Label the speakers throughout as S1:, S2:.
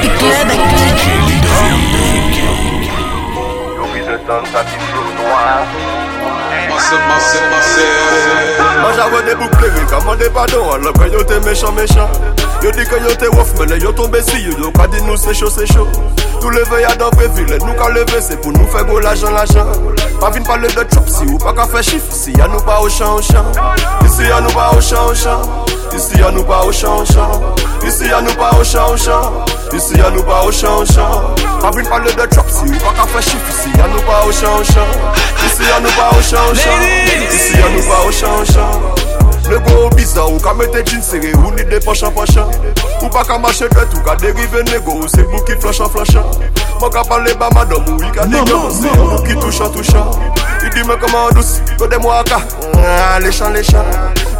S1: club
S2: Moi j'avais des boucles mais commandez pardon alors que yo t'es méchant méchant Yo di ke yo te wof mele yo tombe si yo Yo ka di nou se chou se chou Nou leve ya dan previle nou ka leve Se pou nou fe go l'argent lajan Pa vin pale de chop si ou pa ka fe chif Si ya nou pa o chan o ya nou pa o chan o chan Isi ya nou pa o chan o ya nou pa o chan o ya nou pa o chan o chan Pa de chop si ou pa ka fe chif Si ya nou pa o chan o chan Isi ya nou pa au chan o ya nou pa o chan Nego biza ou ka mette jin sere ou ni de pachan pachan. Ou pa ka mache dret ou ka derive nego ou se mou ki flashan flashan. Mou ka pale ba madam ou i ka degyon se mou ki touchan touchan. I di men koman dousi, kode mwa ka, ah, lechan lechan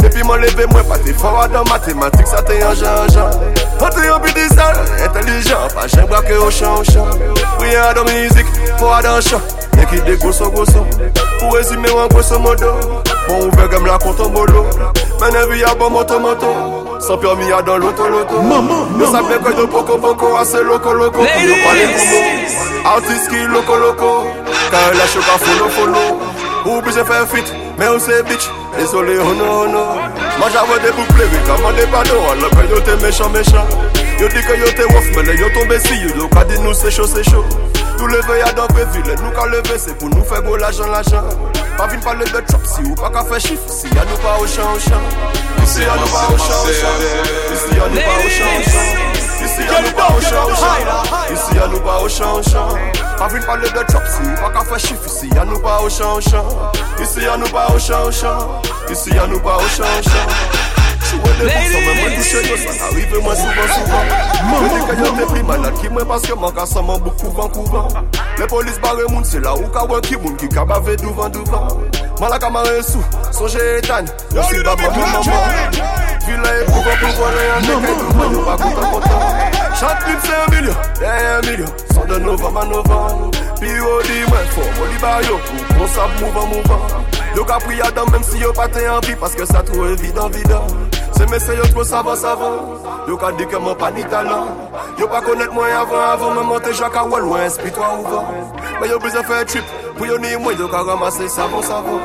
S2: Depi mwen leve mwen pati fawa dan matematik sa te yon jan jan Ante yon bidizan, entelijan, pa jen brake yon chan chan Priyan dan mizik, fawa dan chan Rien de musique, fort dans champ Y'a qui des gros gros Pour résumer modo. Bon ouvert comme la compte en bolo. Mene vi a bon moto moto. Sans permis a dans l'auto loto Yo sape que yo poco poco assez loco loco Yo pale kumo Artist qui loco loco Quand la choka follow follow. Ou bise faire fit Mais ou c'est bitch. Désolé oh no oh no Moi j'avais des boucles oui commandez pardon Alors que yo t'es méchant méchant Yo dit que yo t'es wouf mais yo tombé si yo. Yo ka dit nous c'est chaud c'est chaud Tout levé y'a dans ville Nous ka levé c'est pour nous faire go l'argent l'argent. Pas vine parler de chop si ou pas qu'à faire chiffre Si y'a nous pas au champ au champ. Ici y'a nous pas au champ au champ. Ici y'a nous pas au champ au champ. Ici y'a nous pas au champ au champ. Ici y'a nous pas au champ au champ. Pas vine parler de chop si ou pas qu'à faire chiffre Si y'a nous pas au champ au champ. Ici y'a nous pas au champ au champ. Ici y'a nous pas au champ au champ Souwe de yo San arrive bare moun se la ou ka ki moun Ki ka bave douvan douvan Man la kamare sou, sonje etan Yo si ba moun maman Vila e pouvan pouvan le yon deke Douvan yo pa koutan koutan Chant pip se yon milyon, den yon de novan man novan Pi yo di mwen fò, mo li ba yo Pou kon pa sa Se mese yo tro savan savan Yo ka di ke mwen pa ni talan Yo pa konet mwen avan avan Mwen monte jaka wèl wèn spitwa ouvan Men yo bize fè trip. Pou yo ni mwen yo ka ramase savan savan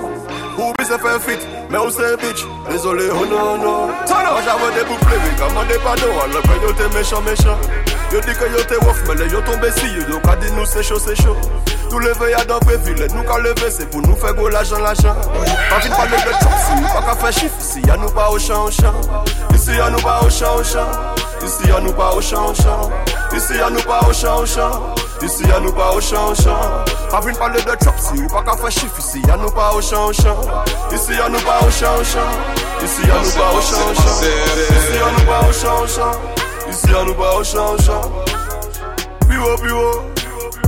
S2: Ou bize fè fit. Men ou se bitch? Désolé oh no no Moi j'avais des boucles oui. Commandez pardon Alors que yo te méchant méchant. Yo di ke yo te wof Men le yo tombe si. Yo Yo ka di nou se chaud se chaud Tou leve ya dan previle, nou ka leve se pou nou fe go lajan lajan Pa vin pale de chok si nou pa ka fe chif Isi ya nou pa o chan o chan Isi ya nou pa o chan o chan Isi ya nou pa o chan o chan Isi ya nou pa o chan o chan Isi ya nou pa o chan de chok si nou pa ka fe chif Isi ya nou pa o chan o chan Isi ya nou pa o chan o chan Isi ya nou pa o ya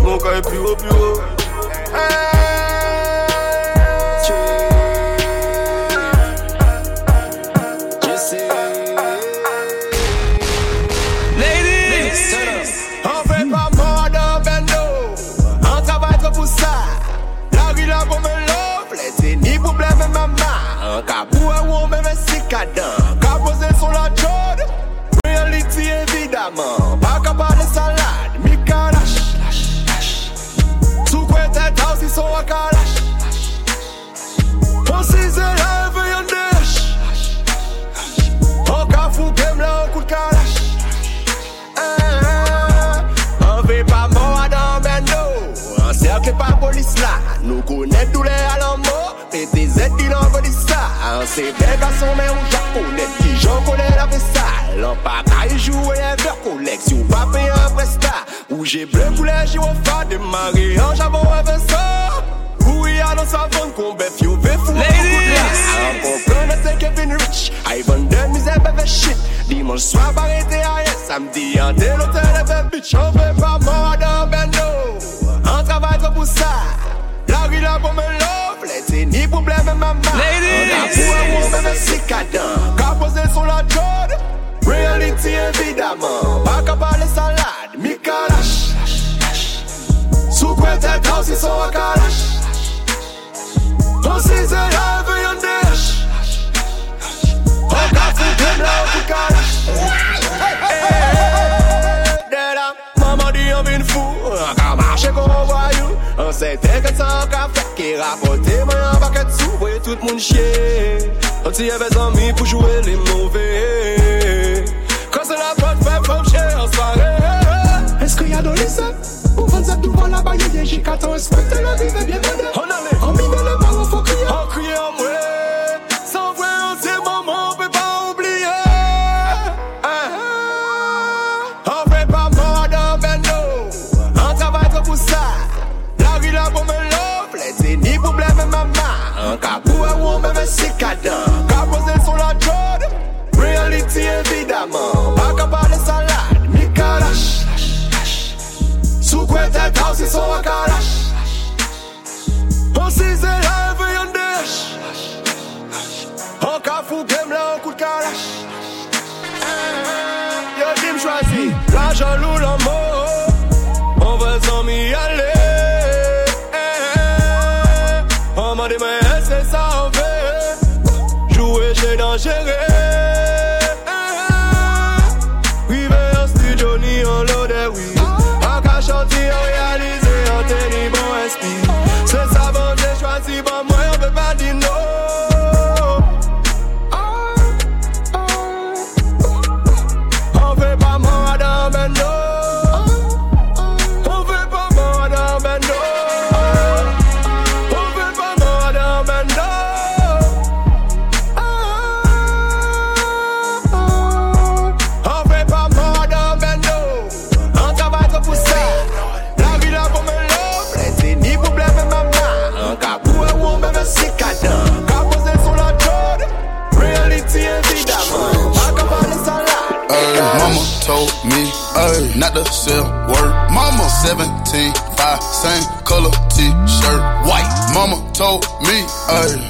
S2: mon cas est plus haut.
S3: On c'est des garçons mais on japonais Qui j'en connais la vaisselle. Qu'à y jouer les verres Si on pas payer un prestat Ou j'ai bleu démarrer En javon un vaisseau Où y a dans sa vente qu'on bête veut fou. On comprend c'est Kevin Rich Ivan de misère bébé shit. Dimanche soir à Samedi en hôtel bébé bitch On fait pas mort dans bendo On travaille trop pour ça ni problème maman Ladies. On a pour un même si cadent Qu'a sur la jode Reality évidemment Pas qu'à parler salade Mi kalash Sous quoi tête house ils sont kalash On se lave et on déhache On gâte tout de là au kalash
S2: Dès
S3: là,
S2: maman dit on vient fou
S3: Qu'a marché
S2: qu'on voit An
S3: se ten ket san ka fek Ki rapote mwen yon baket sou Voye tout moun chye An ti eve zami pou jwe li mouve. Kan se la pot fe fom chye an soare.
S1: Eske yado lise Ou van zep douvan bon la baye Ye jika tan espek la vive bien mende
S3: An ale,
S1: an mime le maro fo kriye.
S3: An kriye an mwe cicada Jouer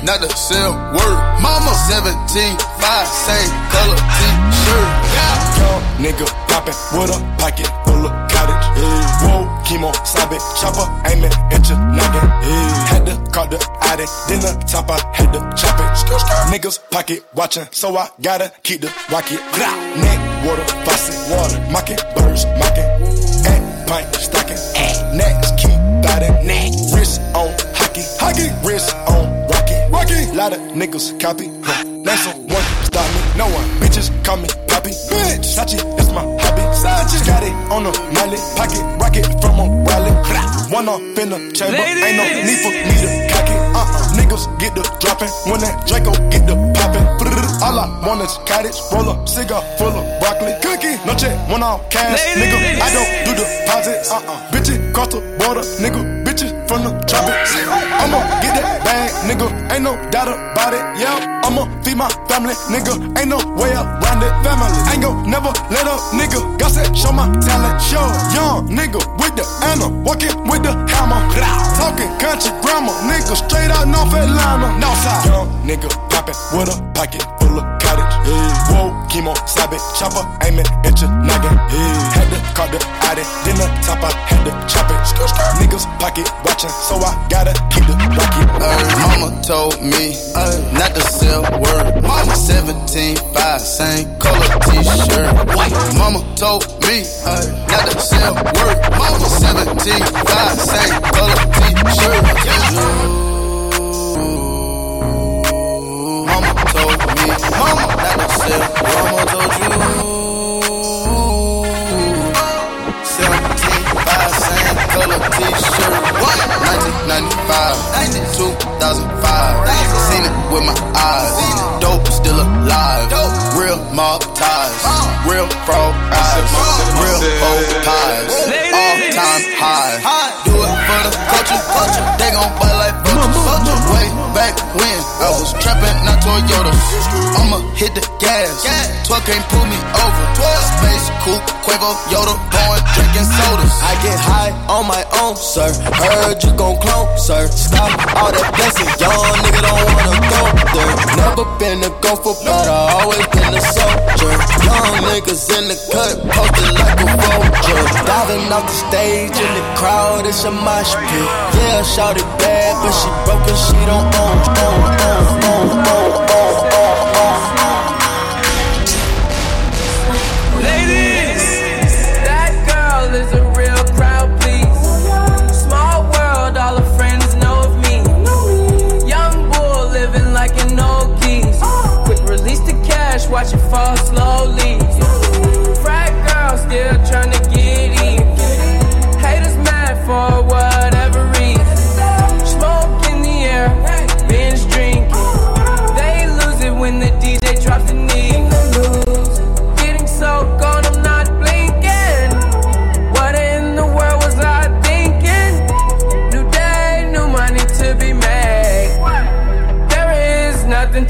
S4: not to sell word. Mama 17, 5, same color t-shirt.
S5: Young nigga poppin' with a pocket full of cottage. Yeah. Whoa, chemo, sabe, chopper, aiming at your noggin. Yeah. Had to call the Audi, then the top, I had to chop it. Niggas pocket watching, so I gotta keep the rocket. Blah. Neck, water, faucet, water, mocking, birds, mocking. At pint, stocking. Niggas copy. Huh. Someone stop me, no one. Bitches call me Poppy. Bitch, Sachi, that's my hobby. Sachi, got it on the mallet, pocket rocket from a rally. One off in the chamber, ain't no need for me to cock it. Uh-uh, niggas get the dropping when that Draco get the popping. All I want is cottage, roll up, cigar full of broccoli, cookie. No check, one off cash, nigga. I don't do deposits. Uh-uh, bitches cross the border, nigga. Bitches from the tropics. I'ma get that bag, nigga. Ain't no doubt about it. Yeah, I'ma feed my family, nigga. Ain't no way around it. Family, ain't gon' never let up, nigga. God said, show my talent, show. Young nigga with the Anna, walking with the hammer. Talking country grammar, nigga. Straight out North Atlanta. Northside. Young nigga poppin' with a pocket full of Yeah. Whoa, chemo, sabe, chopper, aiming at your noggin. Yeah. Had to call the Audi, then the top, I had to chop it. Niggas pocket watching, so I gotta keep the rocket.
S4: Ay, mama told me uh, ay, uh, not to sell word. Mama 17, 5, same color t-shirt. White. Mama told me ay, not to sell word. Mama 17, 5, same color t-shirt. Mama Old pies. All time high. Do it for the culture. They gon' buy like vultures. Way back when I was trapping, not Toyota. I'ma hit the gas. 12 can't pull me over. Space coupe, Quavo, Yoda, going drinking sodas.
S3: I get high on my own, sir. Heard you gon' clone, sir. Stop all that blessing, young nigga don't wanna go there. Never been a gopher, but I always been a soldier. Young niggas in the cut, posted like a. Off the stage in the crowd, it's a mosh pit. Yeah, shout it bad, but she broke and she don't own, own, own, own, own, own,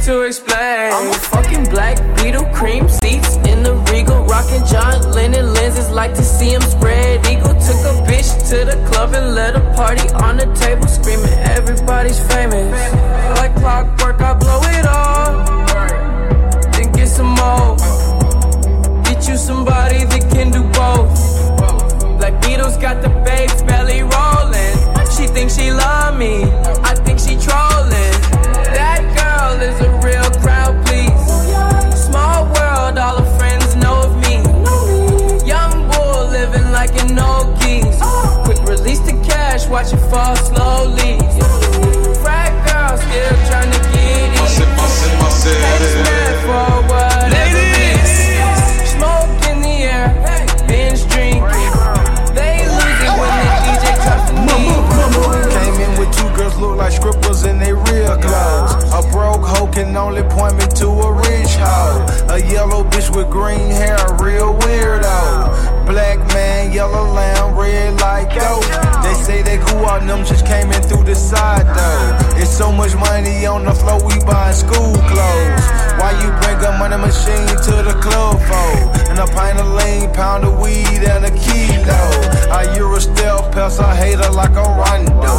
S6: lane. I'm a fucking black Beatle, cream seats in the regal. Rockin' John Lennon lenses, like to see him spread eagle. Took a bitch to the club and let a party on the table, screaming, everybody's famous. Like clockwork, I blow it all. Then get some more. Get you somebody that can do both. Black Beatles got the babes it fall slowly.
S7: Though. It's so much money on the floor, we buying school clothes. Why you bring a money machine to the club for? And a pint of lean, pound of weed, and a kilo. I Euro stealth pest, I hate her like a rondo.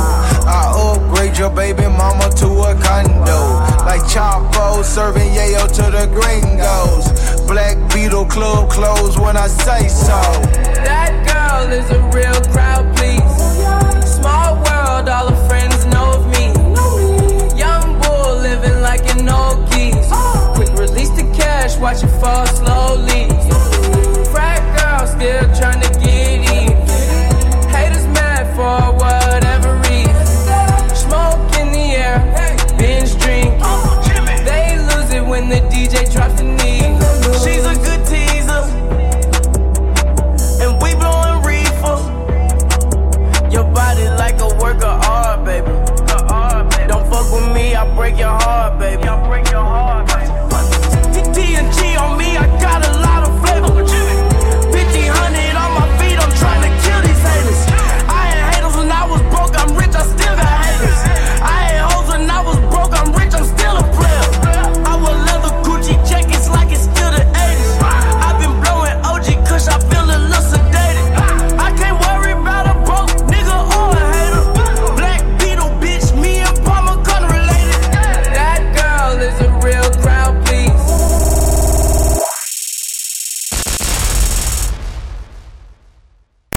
S7: I upgrade your baby mama to a condo. Like Chapo serving yayo to the gringos. Black Beatle club closed when I say so.